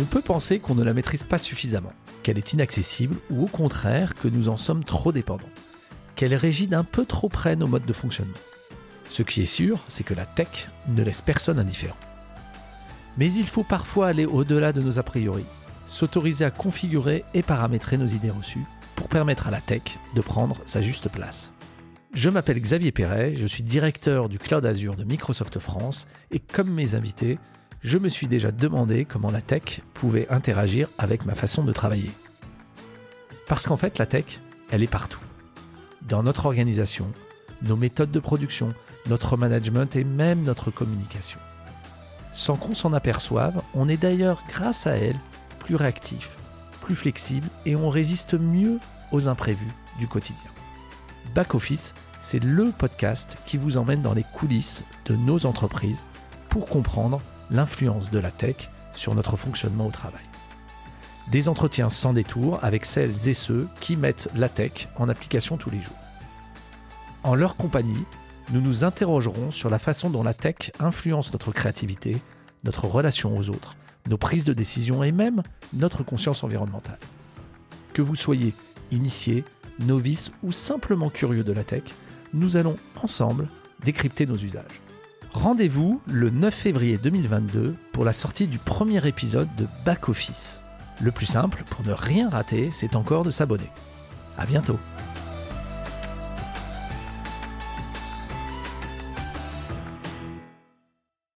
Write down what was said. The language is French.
On peut penser qu'on ne la maîtrise pas suffisamment, qu'elle est inaccessible ou au contraire que nous en sommes trop dépendants, qu'elle régit d'un peu trop près nos modes de fonctionnement. Ce qui est sûr, c'est que la tech ne laisse personne indifférent. Mais il faut parfois aller au-delà de nos a priori, s'autoriser à configurer et paramétrer nos idées reçues pour permettre à la tech de prendre sa juste place. Je m'appelle Xavier Perret, je suis directeur du Cloud Azure de Microsoft France et comme mes invités, je me suis déjà demandé comment la tech pouvait interagir avec ma façon de travailler. Parce qu'en fait, la tech, elle est partout. Dans notre organisation, nos méthodes de production, notre management et même notre communication. Sans qu'on s'en aperçoive, on est d'ailleurs, grâce à elle, plus réactif, plus flexible et on résiste mieux aux imprévus du quotidien. Back Office, c'est le podcast qui vous emmène dans les coulisses de nos entreprises pour comprendre l'influence de la tech sur notre fonctionnement au travail. Des entretiens sans détour avec celles et ceux qui mettent la tech en application tous les jours. En leur compagnie, nous nous interrogerons sur la façon dont la tech influence notre créativité, notre relation aux autres, nos prises de décision et même notre conscience environnementale. Que vous soyez initié, novice ou simplement curieux de la tech, nous allons ensemble décrypter nos usages. Rendez-vous le 9 février 2022 pour la sortie du premier épisode de Back Office. Le plus simple, pour ne rien rater, c'est encore de s'abonner. À bientôt